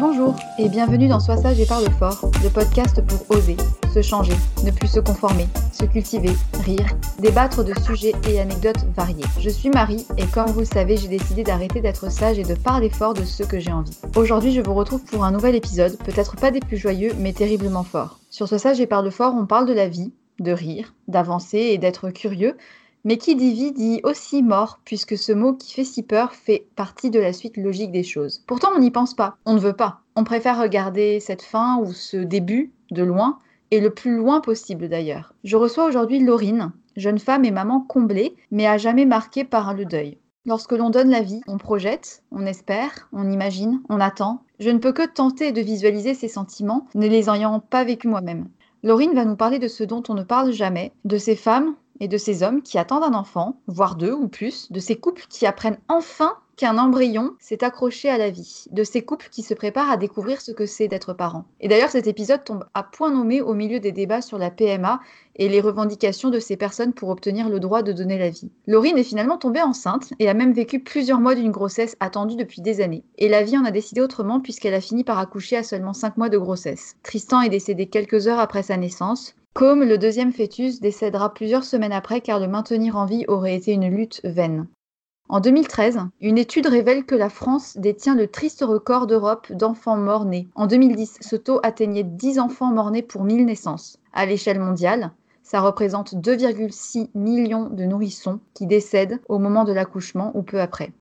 Bonjour et bienvenue dans Sois sage et parle fort, le podcast pour oser, se changer, ne plus se conformer, se cultiver, rire, débattre de sujets et anecdotes variés. Je suis Marie et comme vous le savez, j'ai décidé d'arrêter d'être sage et de parler fort de ce que j'ai envie. Aujourd'hui, je vous retrouve pour un nouvel épisode, peut-être pas des plus joyeux, mais terriblement fort. Sur Sois sage et parle fort, on parle de la vie, de rire, d'avancer et d'être curieux, mais qui dit vie dit aussi mort, puisque ce mot qui fait si peur fait partie de la suite logique des choses. Pourtant, on n'y pense pas, on ne veut pas. On préfère regarder cette fin ou ce début de loin, et le plus loin possible d'ailleurs. Je reçois aujourd'hui Laurine, jeune femme et maman comblée, mais à jamais marquée par le deuil. Lorsque l'on donne la vie, on projette, on espère, on imagine, on attend. Je ne peux que tenter de visualiser ces sentiments, ne les ayant pas vécus moi-même. Laurine va nous parler de ce dont on ne parle jamais, de ces femmes et de ces hommes qui attendent un enfant, voire deux ou plus, de ces couples qui apprennent enfin qu'un embryon s'est accroché à la vie, de ces couples qui se préparent à découvrir ce que c'est d'être parent. Et d'ailleurs, cet épisode tombe à point nommé au milieu des débats sur la PMA et les revendications de ces personnes pour obtenir le droit de donner la vie. Laurine est finalement tombée enceinte et a même vécu plusieurs mois d'une grossesse attendue depuis des années. Et la vie en a décidé autrement puisqu'elle a fini par accoucher à seulement 5 mois de grossesse. Tristan est décédé quelques heures après sa naissance. Comme le deuxième fœtus décédera plusieurs semaines après car le maintenir en vie aurait été une lutte vaine. En 2013, une étude révèle que la France détient le triste record d'Europe d'enfants morts-nés. En 2010, ce taux atteignait 10 enfants morts-nés pour 1000 naissances. À l'échelle mondiale, Ça représente 2,6 millions de nourrissons qui décèdent au moment de l'accouchement ou peu après.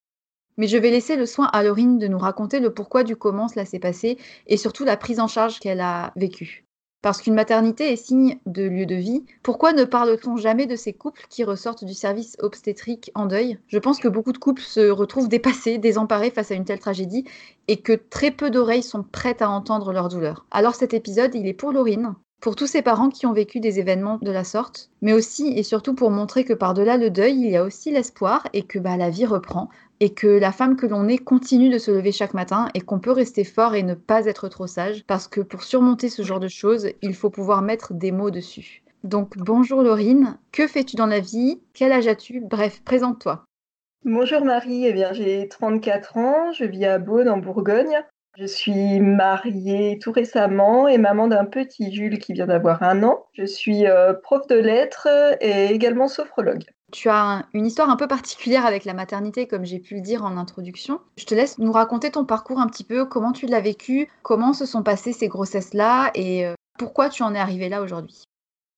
Mais je vais laisser le soin à Laurine de nous raconter le pourquoi du comment cela s'est passé et surtout la prise en charge qu'elle a vécue. Parce qu'une maternité est signe de lieu de vie, pourquoi ne parle-t-on jamais de ces couples qui ressortent du service obstétrique en deuil? Je pense que beaucoup de couples se retrouvent dépassés, désemparés face à une telle tragédie et que très peu d'oreilles sont prêtes à entendre leur douleur. Alors cet épisode, il est pour Laurine, pour tous ces parents qui ont vécu des événements de la sorte, mais aussi et surtout pour montrer que par-delà le deuil, il y a aussi l'espoir et que bah, la vie reprend, et que la femme que l'on est continue de se lever chaque matin et qu'on peut rester fort et ne pas être trop sage parce que pour surmonter ce genre de choses, il faut pouvoir mettre des mots dessus. Donc bonjour Laurine, que fais-tu dans la vie? Quel âge as-tu? Bref, présente-toi. Bonjour Marie, eh bien j'ai 34 ans, je vis à Beaune en Bourgogne. Je suis mariée tout récemment et maman d'un petit Jules qui vient d'avoir un an. Je suis euh, prof de lettres et également sophrologue. Tu as une histoire un peu particulière avec la maternité, comme j'ai pu le dire en introduction. Je te laisse nous raconter ton parcours un petit peu, comment tu l'as vécu, comment se sont passées ces grossesses-là et euh, pourquoi tu en es arrivée là aujourd'hui.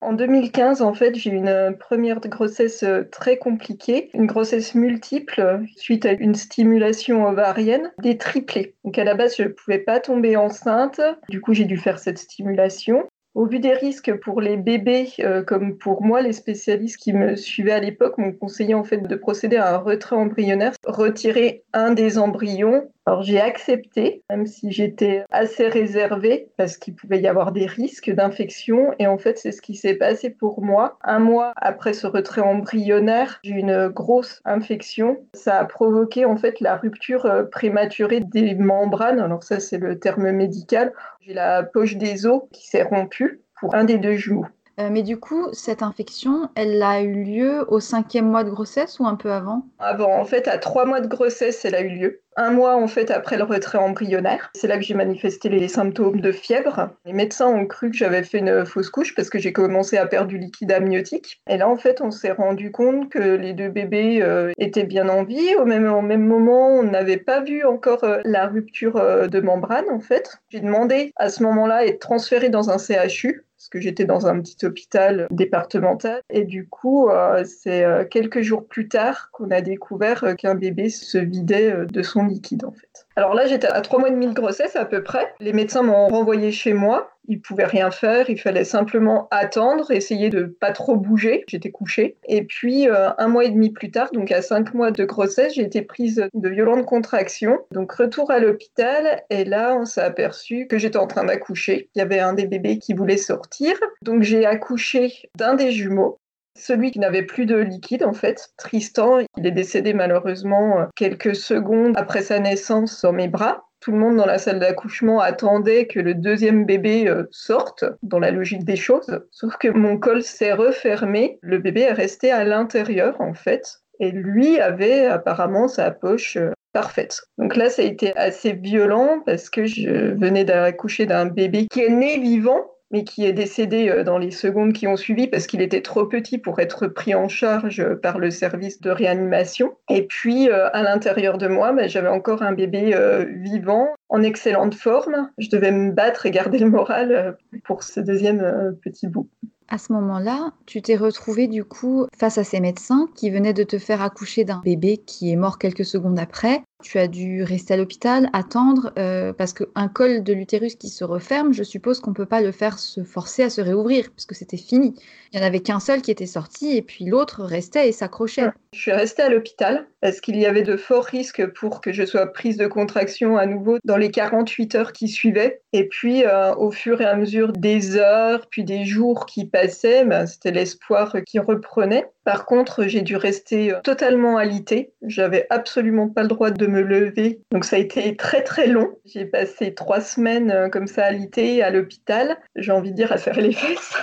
En 2015, en fait, j'ai eu une première grossesse euh, très compliquée, une grossesse multiple suite à une stimulation ovarienne, des triplés. Donc à la base, je ne pouvais pas tomber enceinte. Du coup, j'ai dû faire cette stimulation. Au vu des risques pour les bébés, euh, comme pour moi, les spécialistes qui me suivaient à l'époque m'ont conseillé en fait de procéder à un retrait embryonnaire, retirer un des embryons. Alors j'ai accepté, même si j'étais assez réservée, parce qu'il pouvait y avoir des risques d'infection. Et en fait, c'est ce qui s'est passé pour moi. Un mois après ce retrait embryonnaire, j'ai une grosse infection. Ça a provoqué en fait la rupture euh, prématurée des membranes. Alors ça, c'est le terme médical. J'ai la poche des os qui s'est rompue pour un des deux jumeaux. Euh, mais du coup, cette infection, elle a eu lieu au cinquième mois de grossesse ou un peu avant? Avant, en fait, à trois mois de grossesse, elle a eu lieu. Un mois, en fait, après le retrait embryonnaire. C'est là que j'ai manifesté les symptômes de fièvre. Les médecins ont cru que j'avais fait une fausse couche parce que j'ai commencé à perdre du liquide amniotique. Et là, en fait, on s'est rendu compte que les deux bébés euh, étaient bien en vie. Au même, moment, on n'avait pas vu encore euh, la rupture de membrane, en fait. J'ai demandé à ce moment-là d'être transférée dans un CHU parce que j'étais dans un petit hôpital départemental. Et du coup, euh, c'est euh, quelques jours plus tard qu'on a découvert euh, qu'un bébé se vidait de son liquide, en fait. Alors là, j'étais à trois mois et demi de grossesse à peu près. Les médecins m'ont renvoyé chez moi. Ils pouvaient rien faire. Il fallait simplement attendre, essayer de pas trop bouger. J'étais couchée. Et puis un mois et demi plus tard, donc à cinq mois de grossesse, j'ai été prise de violentes contractions. Donc retour à l'hôpital. Et là, on s'est aperçu que j'étais en train d'accoucher. Il y avait un des bébés qui voulait sortir. Donc j'ai accouché d'un des jumeaux celui qui n'avait plus de liquide en fait, Tristan, il est décédé malheureusement quelques secondes après sa naissance dans mes bras. Tout le monde dans la salle d'accouchement attendait que le deuxième bébé euh, sorte, dans la logique des choses. Sauf que mon col s'est refermé, le bébé est resté à l'intérieur en fait, et lui avait apparemment sa poche euh, parfaite. Donc là, ça a été assez violent parce que je venais d'accoucher d'un bébé qui est né vivant, mais qui est décédé euh, dans les secondes qui ont suivi parce qu'il était trop petit pour être pris en charge par le service de réanimation. Et puis, euh, à l'intérieur de moi, bah, j'avais encore un bébé euh, vivant, en excellente forme. Je devais me battre et garder le moral pour ce deuxième petit bout. À ce moment-là, tu t'es retrouvée du coup face à ces médecins qui venaient de te faire accoucher d'un bébé qui est mort quelques secondes après. Tu as dû rester à l'hôpital, attendre, euh, parce qu'un col de l'utérus qui se referme, je suppose qu'on ne peut pas le faire se forcer à se réouvrir, puisque c'était fini. Il n'y en avait qu'un seul qui était sorti, et puis l'autre restait et s'accrochait. Je suis restée à l'hôpital, parce qu'il y avait de forts risques pour que je sois prise de contraction à nouveau dans les 48 heures qui suivaient? Et puis, euh, au fur et à mesure des heures, puis des jours qui passaient, ben, c'était l'espoir qui reprenait. Par contre, j'ai dû rester euh, totalement alitée. J'avais absolument pas le droit de me lever. Donc ça a été très très long. J'ai passé trois semaines euh, comme ça alitée à l'hôpital. J'ai envie de dire à serrer les fesses.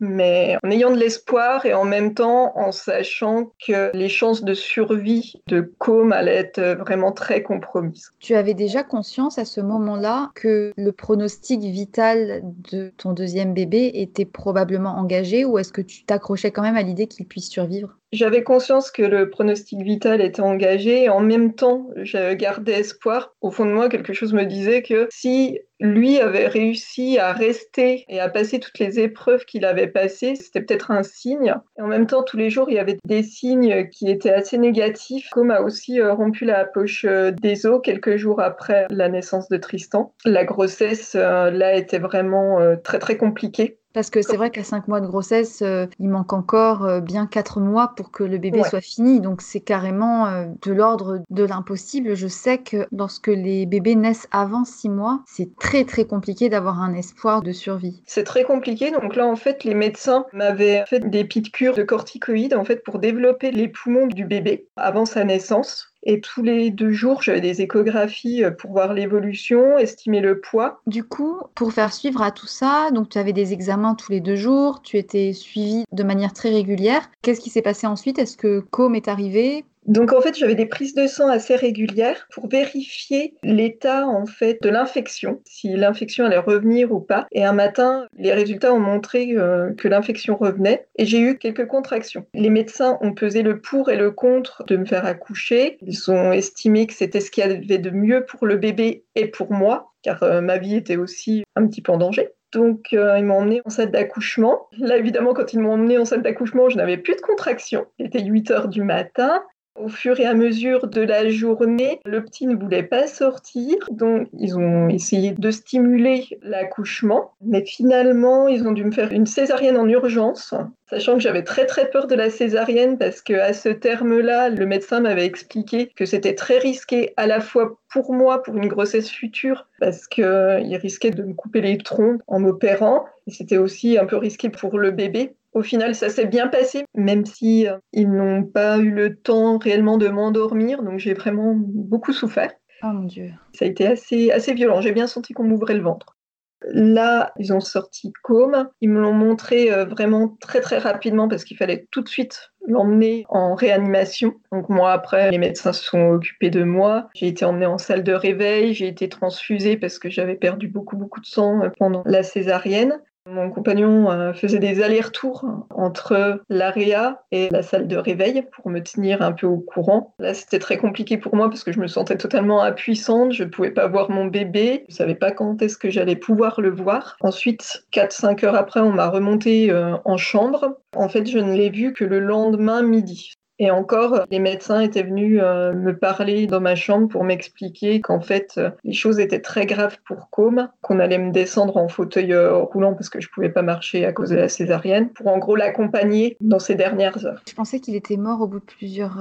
Mais en ayant de l'espoir et en même temps en sachant que les chances de survie de Com allaient être vraiment très compromises. Tu avais déjà conscience à ce moment-là que le pronostic vital de ton deuxième bébé était probablement engagé ou est-ce que tu t'accrochais quand même à l'idée qu'il puisse survivre? J'avais conscience que le pronostic vital était engagé et en même temps, je gardais espoir. Au fond de moi, quelque chose me disait que si lui avait réussi à rester et à passer toutes les épreuves qu'il avait passées, c'était peut-être un signe. En même temps, tous les jours, il y avait des signes qui étaient assez négatifs. Comme a aussi euh, rompu la poche euh, des os quelques jours après la naissance de Tristan. La grossesse, euh, là, était vraiment très, très compliquée. Parce que c'est vrai qu'à 5 mois de grossesse, euh, il manque encore euh, bien 4 mois pour que le bébé soit fini. Donc c'est carrément euh, de l'ordre de l'impossible. Je sais que lorsque les bébés naissent avant 6 mois, c'est très très compliqué d'avoir un espoir de survie. C'est très compliqué. Donc là, en fait, les médecins m'avaient fait des petites cures de corticoïdes en fait, pour développer les poumons du bébé avant sa naissance. Et tous les deux jours, j'avais des échographies euh, pour voir l'évolution, estimer le poids. Du coup, pour faire suivre à tout ça, donc tu avais des examens tous les deux jours, tu étais suivi de manière très régulière. Qu'est-ce qui s'est passé ensuite? Est-ce que Com est arrivé? Donc en fait, j'avais des prises de sang assez régulières pour vérifier l'état en fait de l'infection, si l'infection allait revenir ou pas. Et un matin, les résultats ont montré euh, que l'infection revenait et j'ai eu quelques contractions. Les médecins ont pesé le pour et le contre de me faire accoucher. Ils ont estimé que c'était ce qu'il y avait de mieux pour le bébé et pour moi, car euh, ma vie était aussi un petit peu en danger. Donc, euh, ils m'ont emmené en salle d'accouchement. Là, évidemment, quand ils m'ont emmené en salle d'accouchement, je n'avais plus de contractions. Il était 8 heures du matin. Au fur et à mesure de la journée, le petit ne voulait pas sortir, donc ils ont essayé de stimuler l'accouchement, mais finalement ils ont dû me faire une césarienne en urgence, sachant que j'avais très très peur de la césarienne parce que à ce terme-là, le médecin m'avait expliqué que c'était très risqué à la fois pour moi pour une grossesse future parce qu'il risquait de me couper les troncs en m'opérant et c'était aussi un peu risqué pour le bébé au final, ça s'est bien passé, même si euh, ils n'ont pas eu le temps réellement de m'endormir, donc j'ai vraiment beaucoup souffert. Oh mon Dieu. Ça a été assez, assez violent. J'ai bien senti qu'on m'ouvrait le ventre. Là, ils ont sorti Com. Ils me l'ont montré euh, vraiment très très rapidement parce qu'il fallait tout de suite l'emmener en réanimation. Donc moi après, les médecins se sont occupés de moi. J'ai été emmenée en salle de réveil, j'ai été transfusée parce que j'avais perdu beaucoup beaucoup de sang euh, pendant la césarienne. Mon compagnon euh, faisait des allers-retours entre l'AREA et la salle de réveil pour me tenir un peu au courant. Là, c'était très compliqué pour moi parce que je me sentais totalement impuissante. Je ne pouvais pas voir mon bébé. Je ne savais pas quand est-ce que j'allais pouvoir le voir. Ensuite, 4-5 heures après, on m'a remonté euh, en chambre. En fait, je ne l'ai vu que le lendemain midi. Et encore, les médecins étaient venus euh, me parler dans ma chambre pour m'expliquer qu'en fait, euh, les choses étaient très graves pour Com, qu'on allait me descendre en fauteuil euh, roulant parce que je pouvais pas marcher à cause de la césarienne, pour en gros l'accompagner dans ces dernières heures. Je pensais qu'il était mort au bout de plusieurs...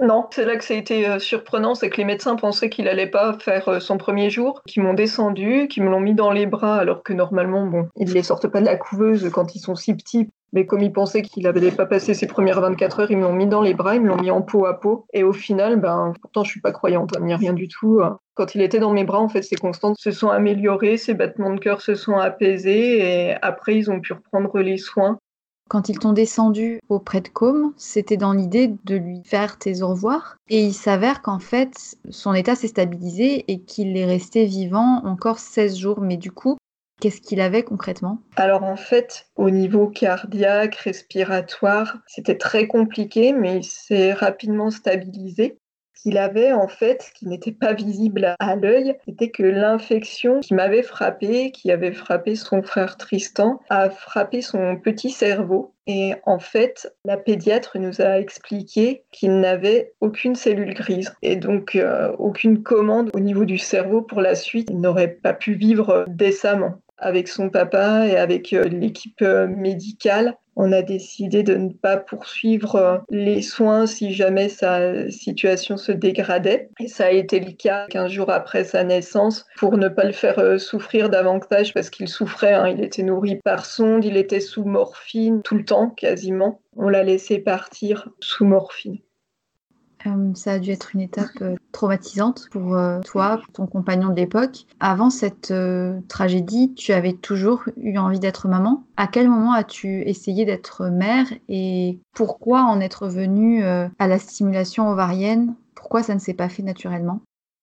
Non, c'est là que ça a été surprenant, c'est que les médecins pensaient qu'il allait pas faire son premier jour, qu'ils m'ont descendu, qu'ils me l'ont mis dans les bras alors que normalement, bon, ils les sortent pas de la couveuse quand ils sont si petits mais comme ils pensaient qu'il n'avait pas passé ses premières 24 heures, ils me l'ont mis dans les bras, ils me l'ont mis en peau à peau. Et au final, ben, pourtant, je suis pas croyante, hein, a rien du tout. Hein. Quand il était dans mes bras, en fait, ses constantes se sont améliorées, ses battements de cœur se sont apaisés, et après, ils ont pu reprendre les soins. Quand ils t'ont descendu auprès de Com, c'était dans l'idée de lui faire tes au revoir. Et il s'avère qu'en fait, son état s'est stabilisé et qu'il est resté vivant encore 16 jours. Mais du coup, Qu'est-ce qu'il avait concrètement? Alors en fait, au niveau cardiaque, respiratoire, c'était très compliqué, mais il s'est rapidement stabilisé. Ce qu'il avait en fait, qui n'était pas visible à l'œil, c'était que l'infection qui m'avait frappé, qui avait frappé son frère Tristan, a frappé son petit cerveau. Et en fait, la pédiatre nous a expliqué qu'il n'avait aucune cellule grise et donc euh, aucune commande au niveau du cerveau pour la suite. Il n'aurait pas pu vivre décemment avec son papa et avec euh, l'équipe euh, médicale, on a décidé de ne pas poursuivre euh, les soins si jamais sa situation se dégradait. Et ça a été le cas 15 jours après sa naissance pour ne pas le faire souffrir davantage parce qu'il souffrait. Hein. Il était nourri par sonde, il était sous morphine tout le temps quasiment. On l'a laissé partir sous morphine. Euh, ça a dû être une étape euh, traumatisante pour euh, toi, pour ton compagnon de l'époque. Avant cette tragédie, tu avais toujours eu envie d'être maman. À quel moment as-tu essayé d'être mère et pourquoi en être venue à la stimulation ovarienne? Pourquoi ça ne s'est pas fait naturellement?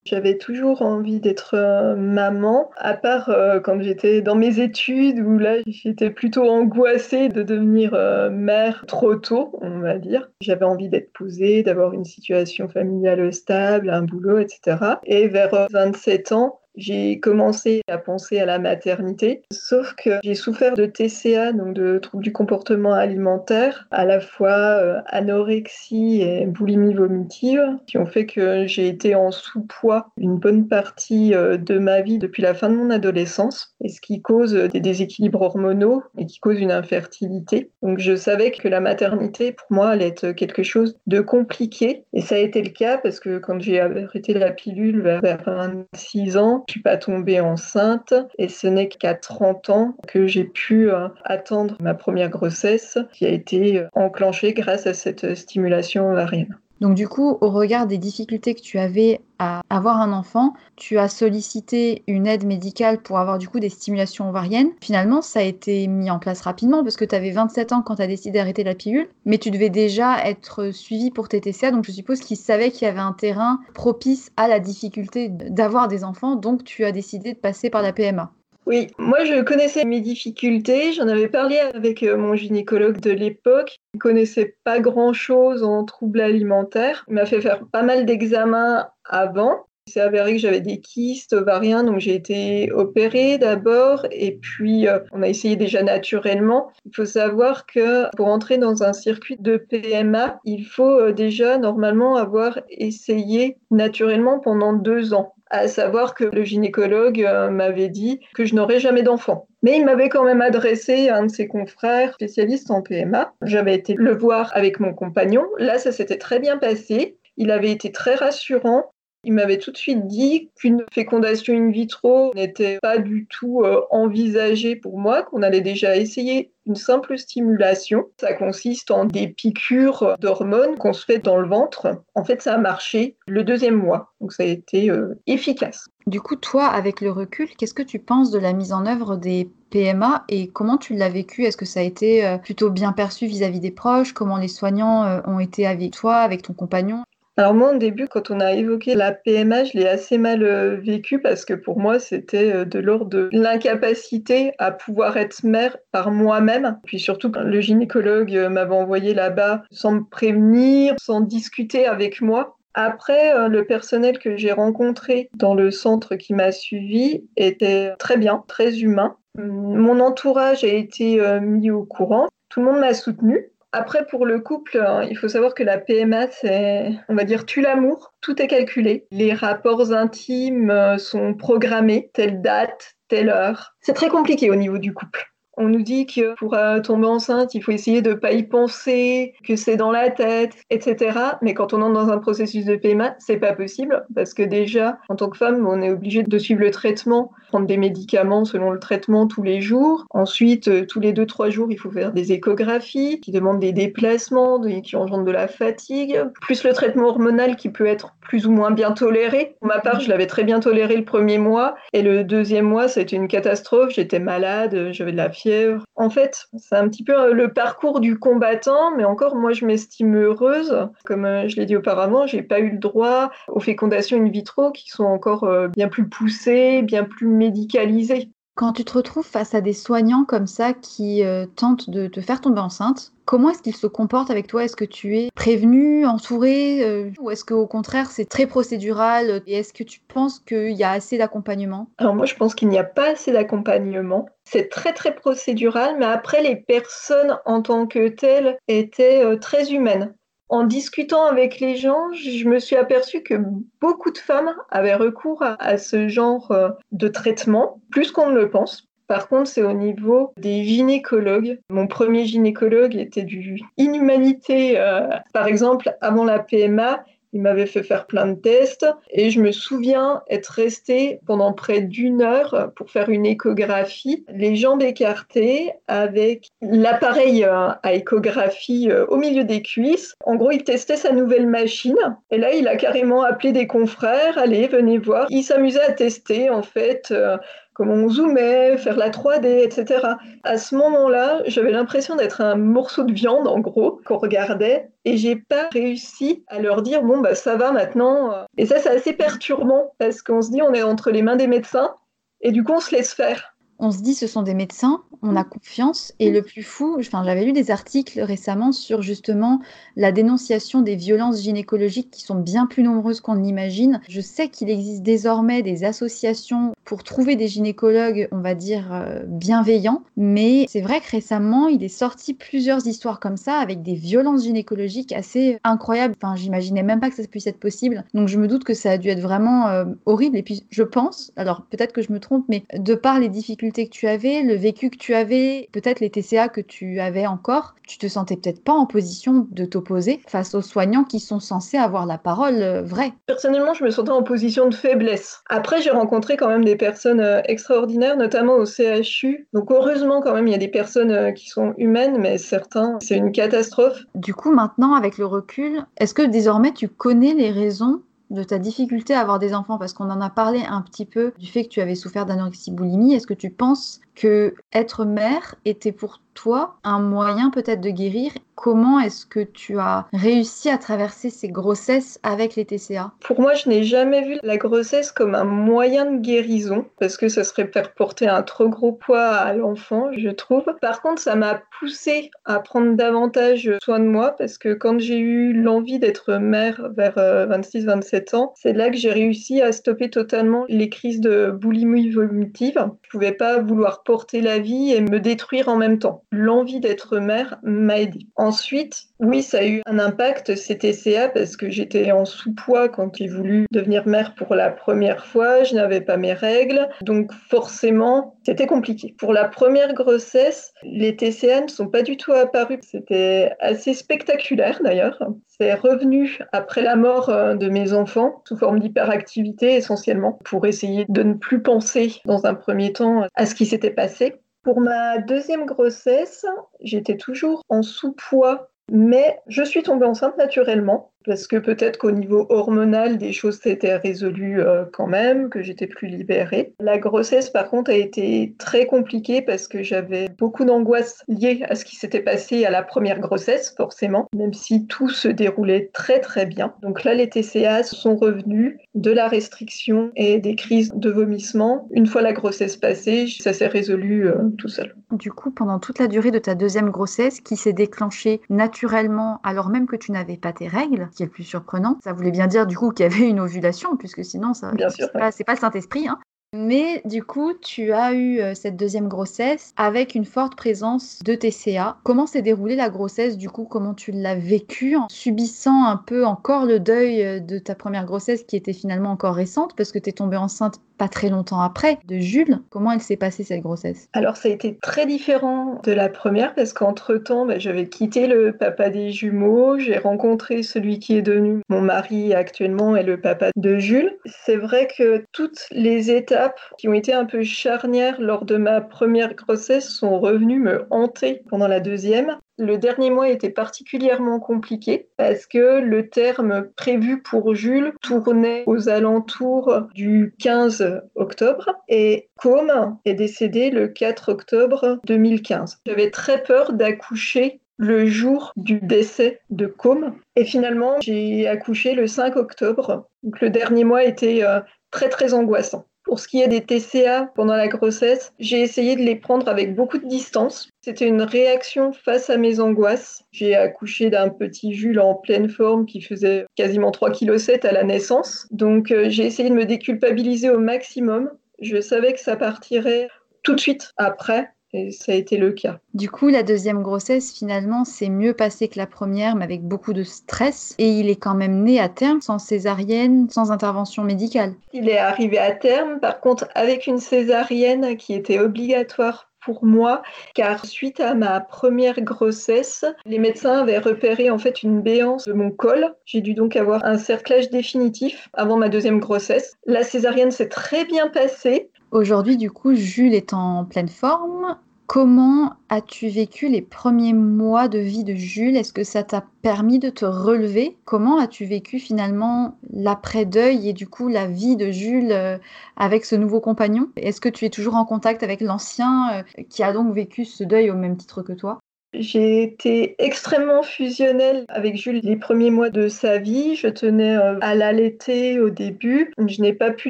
J'avais toujours envie d'être euh, maman, à part euh, quand j'étais dans mes études où là j'étais plutôt angoissée de devenir euh, mère trop tôt, on va dire. J'avais envie d'être posée, d'avoir une situation familiale stable, un boulot, etc. Et vers 27 ans, j'ai commencé à penser à la maternité, sauf que j'ai souffert de TCA, donc de troubles du comportement alimentaire, à la fois euh, anorexie et boulimie vomitive, qui ont fait que j'ai été en sous-poids une bonne partie euh, de ma vie depuis la fin de mon adolescence, et ce qui cause des déséquilibres hormonaux et qui cause une infertilité. Donc je savais que la maternité, pour moi, allait être quelque chose de compliqué, et ça a été le cas parce que quand j'ai arrêté la pilule vers 26 ans, je suis pas tombée enceinte et ce n'est qu'à 30 ans que j'ai pu euh, attendre ma première grossesse qui a été euh, enclenchée grâce à cette stimulation ovarienne. Donc du coup, au regard des difficultés que tu avais à avoir un enfant, tu as sollicité une aide médicale pour avoir du coup des stimulations ovariennes. Finalement, ça a été mis en place rapidement parce que tu avais 27 ans quand tu as décidé d'arrêter la pilule, mais tu devais déjà être suivi pour tes TCA, donc je suppose qu'ils savaient qu'il y avait un terrain propice à la difficulté d'avoir des enfants, donc tu as décidé de passer par la PMA. Oui, moi je connaissais mes difficultés, j'en avais parlé avec euh, mon gynécologue de l'époque. Il connaissait pas grand-chose en troubles alimentaires. Il m'a fait faire pas mal d'examens avant. S'est avéré que j'avais des kystes ovariens, donc j'ai été opérée d'abord, et puis euh, on a essayé déjà naturellement. Il faut savoir que pour entrer dans un circuit de PMA, il faut euh, déjà normalement avoir essayé naturellement pendant deux ans à savoir que le gynécologue euh, m'avait dit que je n'aurais jamais d'enfant. Mais il m'avait quand même adressé à un de ses confrères spécialistes en PMA. J'avais été le voir avec mon compagnon. Là, ça s'était très bien passé. Il avait été très rassurant. Il m'avait tout de suite dit qu'une fécondation in vitro n'était pas du tout euh, envisagée pour moi, qu'on allait déjà essayer une simple stimulation. Ça consiste en des piqûres d'hormones qu'on se fait dans le ventre. En fait, ça a marché le deuxième mois, donc ça a été euh, efficace. Du coup, toi, avec le recul, qu'est-ce que tu penses de la mise en œuvre des PMA et comment tu l'as vécu? Est-ce que ça a été euh, plutôt bien perçu vis-à-vis des proches? Comment les soignants ont été avec toi, avec ton compagnon? Alors moi, au début, quand on a évoqué la PMA, je l'ai assez mal euh, vécu parce que pour moi, c'était euh, de l'ordre de l'incapacité à pouvoir être mère par moi-même. Puis surtout, le gynécologue euh, m'avait envoyé là-bas sans me prévenir, sans discuter avec moi. Après, le personnel que j'ai rencontré dans le centre qui m'a suivi était très bien, très humain. Mon entourage a été mis au courant. Tout le monde m'a soutenu. Après, pour le couple, hein, il faut savoir que la PMA, c'est, on va dire, tue l'amour. Tout est calculé. Les rapports intimes euh, sont programmés, telle date, telle heure. C'est très compliqué au niveau du couple. On nous dit que pour euh, tomber enceinte, il faut essayer de ne pas y penser, que c'est dans la tête, etc. Mais quand on entre dans un processus de PMA, c'est pas possible parce que déjà, en tant que femme, on est obligé de suivre le traitement, prendre des médicaments selon le traitement tous les jours. Ensuite, euh, tous les deux trois jours, il faut faire des échographies qui demandent des déplacements, qui engendrent de la fatigue, plus le traitement hormonal qui peut être plus ou moins bien toléré. Pour ma part, je l'avais très bien toléré le premier mois et le deuxième mois, été une catastrophe. J'étais malade, j'avais de la fièvre en fait, c'est un petit peu euh, le parcours du combattant, mais encore, moi, je m'estime heureuse. Comme euh, je l'ai dit auparavant, j'ai pas eu le droit aux fécondations in vitro qui sont encore euh, bien plus poussées, bien plus médicalisées. Quand tu te retrouves face à des soignants comme ça qui tentent de te faire tomber enceinte, comment est-ce qu'ils se comportent avec toi? Est-ce que tu es prévenu, entouré Ou est-ce qu'au contraire c'est très procédural? Et est-ce que tu penses qu'il y a assez d'accompagnement? Alors moi je pense qu'il n'y a pas assez d'accompagnement. C'est très très procédural, mais après les personnes en tant que telles étaient euh, très humaines. En discutant avec les gens, je me suis aperçue que beaucoup de femmes avaient recours à, ce genre euh, de traitement, plus qu'on ne le pense. Par contre, c'est au niveau des gynécologues. Mon premier gynécologue était du inhumanité. Euh, par exemple, avant la PMA, il m'avait fait faire plein de tests et je me souviens être restée pendant près d'une heure pour faire une échographie, les jambes écartées avec l'appareil euh, à échographie euh, au milieu des cuisses. En gros, il testait sa nouvelle machine et là, il a carrément appelé des confrères, allez, venez voir. Il s'amusait à tester en fait euh, comment on zoomait, faire la 3D, etc. À ce moment-là, j'avais l'impression d'être un morceau de viande, en gros, qu'on regardait, et j'ai pas réussi à leur dire bon bah ça va maintenant. Et ça, c'est assez perturbant parce qu'on se dit on est entre les mains des médecins, et du coup on se laisse faire on se dit ce sont des médecins, on a confiance. Et le plus fou, enfin, j'avais lu des articles récemment sur justement la dénonciation des violences gynécologiques qui sont bien plus nombreuses qu'on l'imagine. Je sais qu'il existe désormais des associations pour trouver des gynécologues, on va dire, euh, bienveillants. Mais c'est vrai que récemment, il est sorti plusieurs histoires comme ça avec des violences gynécologiques assez incroyables. Enfin, j'imaginais même pas que ça puisse être possible. Donc je me doute que ça a dû être vraiment euh, horrible. Et puis je pense, alors peut-être que je me trompe, mais de par les difficultés que tu avais, le vécu que tu avais, peut-être les TCA que tu avais encore, tu te sentais peut-être pas en position de t'opposer face aux soignants qui sont censés avoir la parole euh, vraie. Personnellement, je me sentais en position de faiblesse. Après, j'ai rencontré quand même des personnes euh, extraordinaires, notamment au CHU. Donc heureusement quand même, il y a des personnes euh, qui sont humaines, mais certains, c'est une catastrophe. Du coup, maintenant, avec le recul, est-ce que désormais tu connais les raisons de ta difficulté à avoir des enfants? Parce qu'on en a parlé un petit peu du fait que tu avais souffert d'anorexie boulimie. Est-ce que tu penses que être mère était pour toi un moyen peut-être de guérir Comment est-ce que tu as réussi à traverser ces grossesses avec les TCA Pour moi, je n'ai jamais vu la grossesse comme un moyen de guérison, parce que ça serait faire porter un trop gros poids à l'enfant, je trouve. Par contre, ça m'a poussé à prendre davantage soin de moi, parce que quand j'ai eu l'envie d'être mère vers 26-27 euh, ans, c'est là que j'ai réussi à stopper totalement les crises de boulimie vomitive. Je pouvais pas vouloir porter la vie et me détruire en même temps. L'envie d'être mère m'a aidé. Ensuite, oui, ça a eu un impact, ces TCA, parce que j'étais en sous-poids quand j'ai voulu devenir mère pour la première fois, je n'avais pas mes règles, donc forcément, c'était compliqué. Pour la première grossesse, les TCA ne sont pas du tout apparus. C'était assez spectaculaire d'ailleurs. C'est revenu après la mort euh, de mes enfants sous forme d'hyperactivité essentiellement pour essayer de ne plus penser dans un premier temps à ce qui s'était passé. Pour ma deuxième grossesse, j'étais toujours en sous-poids, mais je suis tombée enceinte naturellement parce que peut-être qu'au niveau hormonal, des choses s'étaient résolues euh, quand même, que j'étais plus libérée. La grossesse, par contre, a été très compliquée parce que j'avais beaucoup d'angoisse liée à ce qui s'était passé à la première grossesse, forcément, même si tout se déroulait très très bien. Donc là, les TCA sont revenus de la restriction et des crises de vomissement. Une fois la grossesse passée, ça s'est résolu euh, tout seul. Du coup, pendant toute la durée de ta deuxième grossesse, qui s'est déclenchée naturellement alors même que tu n'avais pas tes règles, qui est le plus surprenant. Ça voulait bien dire du coup qu'il y avait une ovulation, puisque sinon, ça, c'est pas, pas, le Saint-Esprit. Hein. Mais du coup, tu as eu euh, cette deuxième grossesse avec une forte présence de TCA. Comment s'est déroulée la grossesse du coup? Comment tu l'as vécue en subissant un peu encore le deuil euh, de ta première grossesse qui était finalement encore récente parce que tu es tombée enceinte pas très longtemps après de Jules. Comment elle s'est passée cette grossesse? Alors ça a été très différent de la première parce qu'entre-temps, bah, j'avais quitté le papa des jumeaux, j'ai rencontré celui qui est devenu mon mari actuellement et le papa de Jules. C'est vrai que toutes les étapes qui ont été un peu charnières lors de ma première grossesse sont revenues me hanter pendant la deuxième. Le dernier mois était particulièrement compliqué parce que le terme prévu pour Jules tournait aux alentours du 15 octobre et Com est décédé le 4 octobre 2015. J'avais très peur d'accoucher le jour du décès de Com et finalement j'ai accouché le 5 octobre. Donc le dernier mois était euh, très très angoissant. Pour ce qui est des TCA pendant la grossesse, j'ai essayé de les prendre avec beaucoup de distance. C'était une réaction face à mes angoisses. J'ai accouché d'un petit Jules en pleine forme qui faisait quasiment 3,7 kg à la naissance. Donc euh, j'ai essayé de me déculpabiliser au maximum. Je savais que ça partirait tout de suite après. Et ça a été le cas. Du coup, la deuxième grossesse, finalement, c'est mieux passé que la première, mais avec beaucoup de stress. Et il est quand même né à terme, sans césarienne, sans intervention médicale. Il est arrivé à terme, par contre, avec une césarienne qui était obligatoire pour moi, car suite à ma première grossesse, les médecins avaient repéré en fait une béance de mon col. J'ai dû donc avoir un cerclage définitif avant ma deuxième grossesse. La césarienne s'est très bien passée. Aujourd'hui, du coup, Jules est en pleine forme. Comment as-tu vécu les premiers mois de vie de Jules? Est-ce que ça t'a permis de te relever? Comment as-tu vécu finalement l'après-deuil et du coup la vie de Jules euh, avec ce nouveau compagnon? Est-ce que tu es toujours en contact avec l'ancien euh, qui a donc vécu ce deuil au même titre que toi? J'ai été extrêmement fusionnelle avec Jules les premiers mois de sa vie. Je tenais euh, à l'allaiter au début. Je n'ai pas pu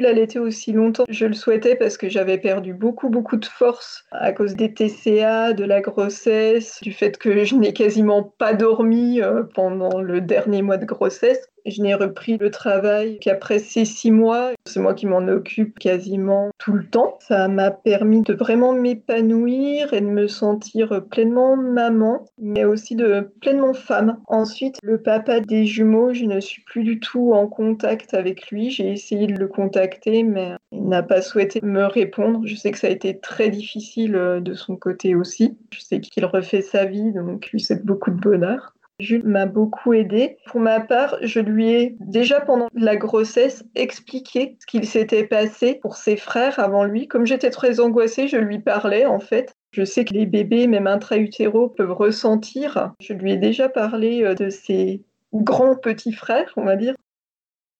l'allaiter aussi longtemps. Je le souhaitais parce que j'avais perdu beaucoup, beaucoup de force à cause des TCA, de la grossesse, du fait que je n'ai quasiment pas dormi euh, pendant le dernier mois de grossesse. Je n'ai repris le travail qu'après ces six mois. C'est moi qui m'en occupe quasiment tout le temps. Ça m'a permis de vraiment m'épanouir et de me sentir pleinement maman, mais aussi de pleinement femme. Ensuite, le papa des jumeaux, je ne suis plus du tout en contact avec lui. J'ai essayé de le contacter, mais il n'a pas souhaité me répondre. Je sais que ça a été très difficile euh, de son côté aussi. Je sais qu'il refait sa vie, donc lui souhaite beaucoup de bonheur. Jules m'a beaucoup aidé. Pour ma part, je lui ai déjà pendant la grossesse expliqué ce qu'il s'était passé pour ses frères avant lui. Comme j'étais très angoissée, je lui parlais en fait. Je sais que les bébés, même intra-utéraux, peuvent ressentir. Je lui ai déjà parlé euh, de ses grands petits frères, on va dire.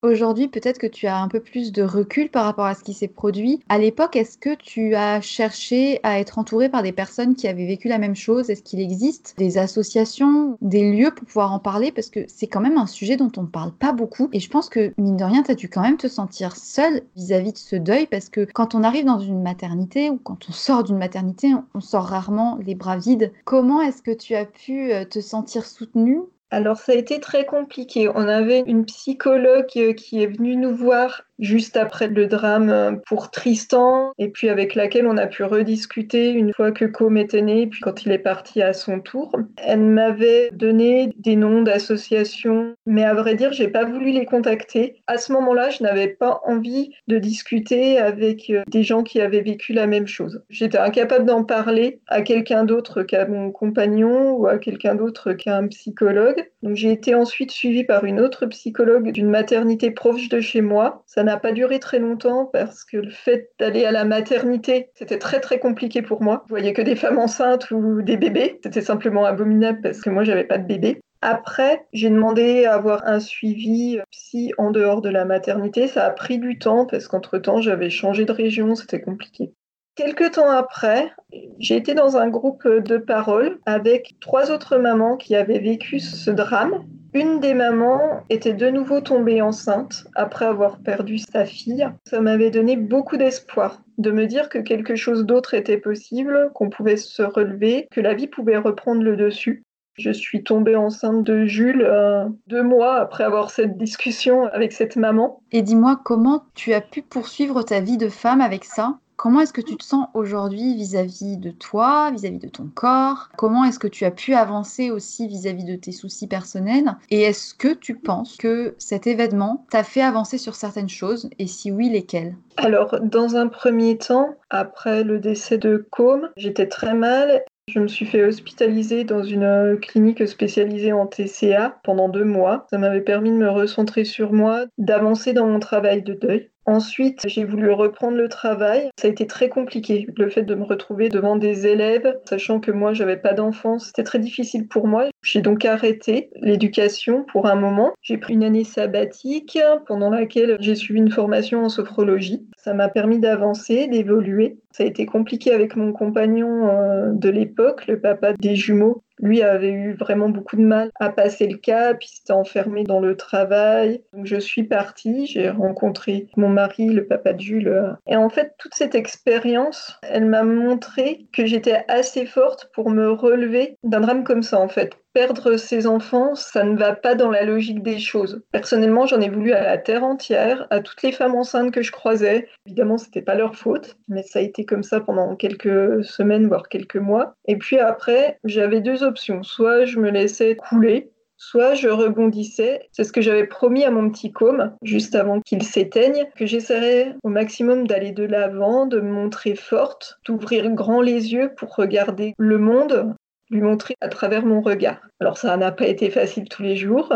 Aujourd'hui, peut-être que tu as un peu plus de recul par rapport à ce qui s'est produit. À l'époque, est-ce que tu as cherché à être entouré par des personnes qui avaient vécu la même chose? Est-ce qu'il existe des associations, des lieux pour pouvoir en parler? Parce que c'est quand même un sujet dont on ne parle pas beaucoup. Et je pense que, mine de rien, tu as dû quand même te sentir seule vis-à-vis de ce deuil. Parce que quand on arrive dans une maternité ou quand on sort d'une maternité, on sort rarement les bras vides. Comment est-ce que tu as pu euh, te sentir soutenue alors ça a été très compliqué. On avait une psychologue euh, qui est venue nous voir juste après le drame pour Tristan, et puis avec laquelle on a pu rediscuter une fois que Com était né, puis quand il est parti à son tour. Elle m'avait donné des noms d'associations, mais à vrai dire, j'ai pas voulu les contacter. À ce moment-là, je n'avais pas envie de discuter avec euh, des gens qui avaient vécu la même chose. J'étais incapable d'en parler à quelqu'un d'autre qu'à mon compagnon ou à quelqu'un d'autre qu'à un psychologue. Donc j'ai été ensuite suivie par une autre psychologue d'une maternité proche de chez moi. Pas duré très longtemps parce que le fait d'aller à la maternité, c'était très très compliqué pour moi. Je voyais que des femmes enceintes ou des bébés. C'était simplement abominable parce que moi j'avais pas de bébé. Après, j'ai demandé à avoir un suivi psy en dehors de la maternité. Ça a pris du temps parce qu'entre-temps, j'avais changé de région, c'était compliqué. Quelques temps après, j'ai été dans un groupe de parole avec trois autres mamans qui avaient vécu ce drame une des mamans était de nouveau tombée enceinte après avoir perdu sa fille. Ça m'avait donné beaucoup d'espoir de me dire que quelque chose d'autre était possible, qu'on pouvait se relever, que la vie pouvait reprendre le dessus. Je suis tombée enceinte de Jules euh, deux mois après avoir cette discussion avec cette maman. Et dis-moi comment tu as pu poursuivre ta vie de femme avec ça? Comment est-ce que tu te sens aujourd'hui vis-à-vis de toi, vis-à-vis de ton corps? Comment est-ce que tu as pu avancer aussi vis-à-vis de tes soucis personnels? Et est-ce que tu penses que cet événement t'a fait avancer sur certaines choses? Et si oui, lesquelles? Alors, dans un premier temps, après le décès de Com, j'étais très mal. Je me suis fait hospitaliser dans une clinique spécialisée en TCA pendant deux mois. Ça m'avait permis de me recentrer sur moi, d'avancer dans mon travail de deuil. Ensuite, j'ai voulu reprendre le travail. Ça a été très compliqué. Le fait de me retrouver devant des élèves, sachant que moi, j'avais pas d'enfants, c'était très difficile pour moi. J'ai donc arrêté l'éducation pour un moment. J'ai pris une année sabbatique pendant laquelle j'ai suivi une formation en sophrologie. Ça m'a permis d'avancer, d'évoluer. Ça a été compliqué avec mon compagnon euh, de l'époque, le papa des jumeaux, lui avait eu vraiment beaucoup de mal à passer le cap, il s'était enfermé dans le travail. Donc je suis partie, j'ai rencontré mon mari, le papa de Jules. Et en fait, toute cette expérience, elle m'a montré que j'étais assez forte pour me relever d'un drame comme ça, en fait perdre ses enfants, ça ne va pas dans la logique des choses. Personnellement, j'en ai voulu à la terre entière, à toutes les femmes enceintes que je croisais. Évidemment, c'était pas leur faute, mais ça a été comme ça pendant quelques semaines, voire quelques mois. Et puis après, j'avais deux options. Soit je me laissais couler, soit je rebondissais. C'est ce que j'avais promis à mon petit com juste avant qu'il s'éteigne, que j'essaierais au maximum d'aller de l'avant, de me montrer forte, d'ouvrir grand les yeux pour regarder le monde lui montrer à travers mon regard. Alors ça n'a pas été facile tous les jours,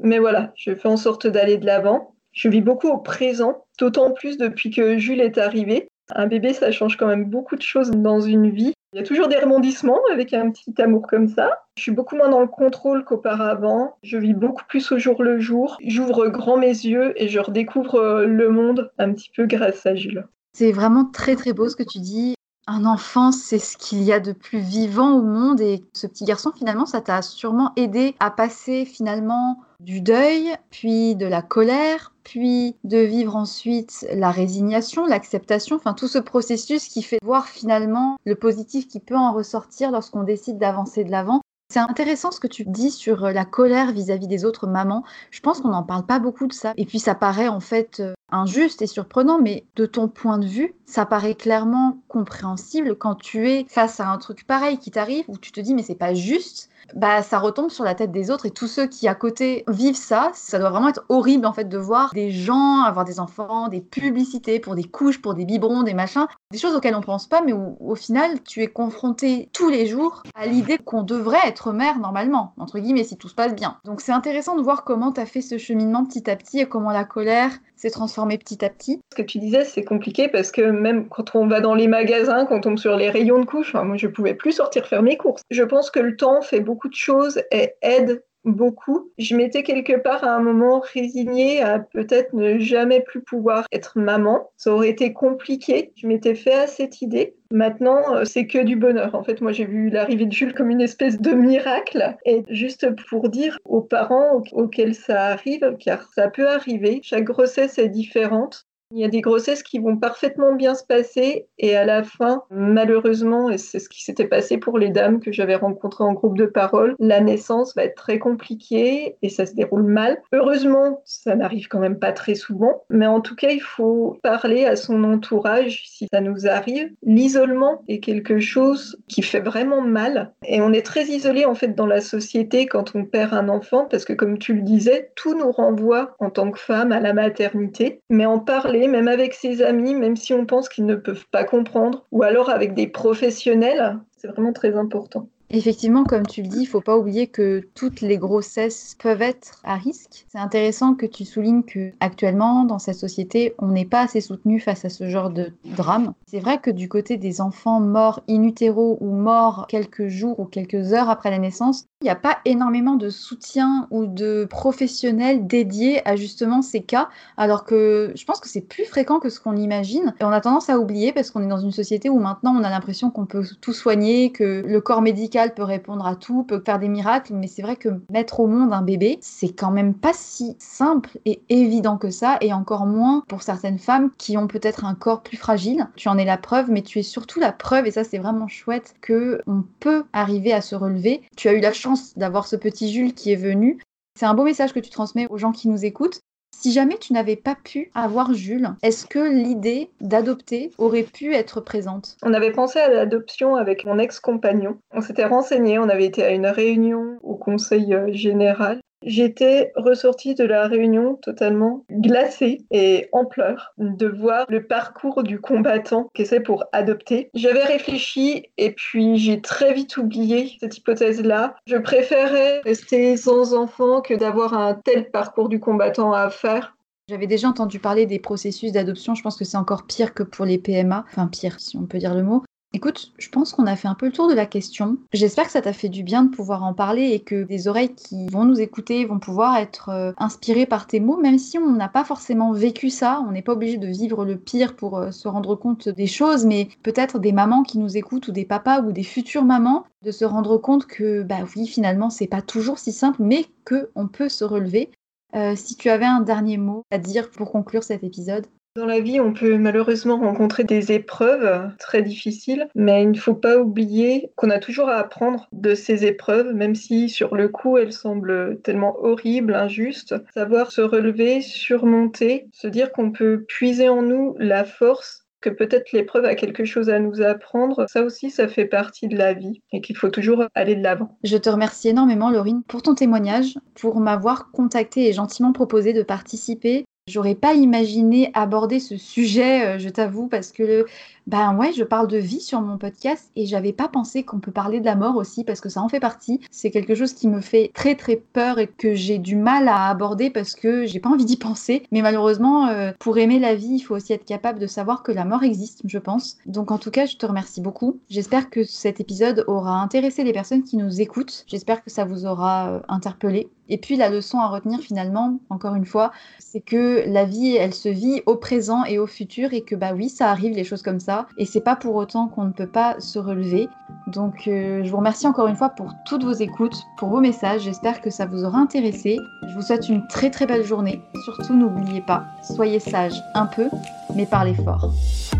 mais voilà, je fais en sorte d'aller de l'avant. Je vis beaucoup au présent, d'autant plus depuis que Jules est arrivé. Un bébé, ça change quand même beaucoup de choses dans une vie. Il y a toujours des rebondissements avec un petit amour comme ça. Je suis beaucoup moins dans le contrôle qu'auparavant. Je vis beaucoup plus au jour le jour. J'ouvre grand mes yeux et je redécouvre le monde un petit peu grâce à Jules. C'est vraiment très très beau ce que tu dis. Un enfant, c'est ce qu'il y a de plus vivant au monde et ce petit garçon, finalement, ça t'a sûrement aidé à passer finalement du deuil, puis de la colère, puis de vivre ensuite la résignation, l'acceptation, enfin tout ce processus qui fait voir finalement le positif qui peut en ressortir lorsqu'on décide d'avancer de l'avant. C'est intéressant ce que tu dis sur la colère vis-à-vis des autres mamans. Je pense qu'on n'en parle pas beaucoup de ça. Et puis ça paraît en fait euh, injuste et surprenant, mais de ton point de vue, ça paraît clairement compréhensible quand tu es face à un truc pareil qui t'arrive, où tu te dis mais c'est pas juste, bah ça retombe sur la tête des autres et tous ceux qui à côté vivent ça, ça doit vraiment être horrible en fait de voir des gens avoir des enfants, des publicités pour des couches, pour des biberons, des machins, des choses auxquelles on pense pas mais où au final tu es confronté tous les jours à l'idée qu'on devrait être mère normalement, entre guillemets si tout se passe bien. Donc c'est intéressant de voir comment tu as fait ce cheminement petit à petit et comment la colère s'est transformée petit à petit. Ce que tu disais, c'est compliqué parce que même quand on va dans les magasins, quand on tombe sur les rayons de couches, moi je pouvais plus sortir faire mes courses. Je pense que le temps fait beaucoup de choses et aide beaucoup. Je m'étais quelque part à un moment résignée à peut-être ne jamais plus pouvoir être maman. Ça aurait été compliqué. Je m'étais fait à cette idée. Maintenant, euh, c'est que du bonheur. En fait, moi, j'ai vu l'arrivée de Jules comme une espèce de miracle. Et juste pour dire aux parents auxquels ça arrive, car ça peut arriver, chaque grossesse est différente. Il y a des grossesses qui vont parfaitement bien se passer et à la fin, malheureusement, et c'est ce qui s'était passé pour les dames que j'avais rencontrées en groupe de parole, la naissance va être très compliquée et ça se déroule mal. Heureusement, ça n'arrive quand même pas très souvent, mais en tout cas, il faut parler à son entourage si ça nous arrive. L'isolement est quelque chose qui fait vraiment mal et on est très isolé en fait dans la société quand on perd un enfant parce que comme tu le disais, tout nous renvoie en tant que femme à la maternité, mais en parler même avec ses amis, même si on pense qu'ils ne peuvent pas comprendre, ou alors avec des professionnels, c'est vraiment très important. Effectivement, comme tu le dis, il faut pas oublier que toutes les grossesses peuvent être à risque. C'est intéressant que tu soulignes que actuellement, dans cette société, on n'est pas assez soutenu face à ce genre de drame. C'est vrai que du côté des enfants morts in utero ou morts quelques jours ou quelques heures après la naissance, il n'y a pas énormément de soutien ou de professionnels dédiés à justement ces cas, alors que je pense que c'est plus fréquent que ce qu'on imagine. Et on a tendance à oublier parce qu'on est dans une société où maintenant on a l'impression qu'on peut tout soigner, que le corps médical peut répondre à tout, peut faire des miracles, mais c'est vrai que mettre au monde un bébé, c'est quand même pas si simple et évident que ça, et encore moins pour certaines femmes qui ont peut-être un corps plus fragile. Tu en es la preuve, mais tu es surtout la preuve, et ça c'est vraiment chouette, que on peut arriver à se relever. Tu as eu la chance d'avoir ce petit Jules qui est venu. C'est un beau message que tu transmets aux gens qui nous écoutent. Si jamais tu n'avais pas pu avoir Jules, est-ce que l'idée d'adopter aurait pu être présente? On avait pensé à l'adoption avec mon ex-compagnon. On s'était renseigné, on avait été à une réunion au conseil euh, général J'étais ressortie de la réunion totalement glacée et en pleurs de voir le parcours du combattant qui essaie pour adopter. J'avais réfléchi et puis j'ai très vite oublié cette hypothèse-là. Je préférais rester sans enfant que d'avoir un tel parcours du combattant à faire. J'avais déjà entendu parler des processus d'adoption, je pense que c'est encore pire que pour les PMA, enfin pire si on peut dire le mot. Écoute, je pense qu'on a fait un peu le tour de la question. J'espère que ça t'a fait du bien de pouvoir en parler et que des oreilles qui vont nous écouter vont pouvoir être euh, inspirées par tes mots, même si on n'a pas forcément vécu ça. On n'est pas obligé de vivre le pire pour euh, se rendre compte des choses, mais peut-être des mamans qui nous écoutent ou des papas ou des futures mamans de se rendre compte que, bah oui, finalement, c'est pas toujours si simple, mais qu'on peut se relever. Euh, si tu avais un dernier mot à dire pour conclure cet épisode. Dans la vie, on peut malheureusement rencontrer des épreuves très difficiles, mais il ne faut pas oublier qu'on a toujours à apprendre de ces épreuves, même si sur le coup elles semblent tellement horribles, injustes. Savoir se relever, surmonter, se dire qu'on peut puiser en nous la force que peut-être l'épreuve a quelque chose à nous apprendre, ça aussi, ça fait partie de la vie et qu'il faut toujours aller de l'avant. Je te remercie énormément, Laurine, pour ton témoignage, pour m'avoir contacté et gentiment proposé de participer J'aurais pas imaginé aborder ce sujet, euh, je t'avoue, parce que ben ouais, je parle de vie sur mon podcast et j'avais pas pensé qu'on peut parler de la mort aussi parce que ça en fait partie. C'est quelque chose qui me fait très très peur et que j'ai du mal à aborder parce que j'ai pas envie d'y penser. Mais malheureusement, euh, pour aimer la vie, il faut aussi être capable de savoir que la mort existe, je pense. Donc en tout cas, je te remercie beaucoup. J'espère que cet épisode aura intéressé les personnes qui nous écoutent. J'espère que ça vous aura euh, interpellé. Et puis la leçon à retenir finalement, encore une fois, c'est que la vie, elle se vit au présent et au futur et que bah oui, ça arrive les choses comme ça et c'est pas pour autant qu'on ne peut pas se relever. Donc euh, je vous remercie encore une fois pour toutes vos écoutes, pour vos messages. J'espère que ça vous aura intéressé. Je vous souhaite une très très belle journée. Surtout n'oubliez pas, soyez sages un peu, mais parlez fort.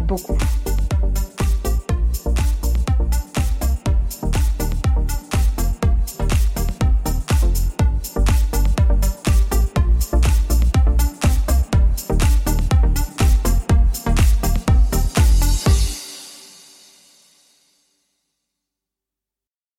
Beaucoup.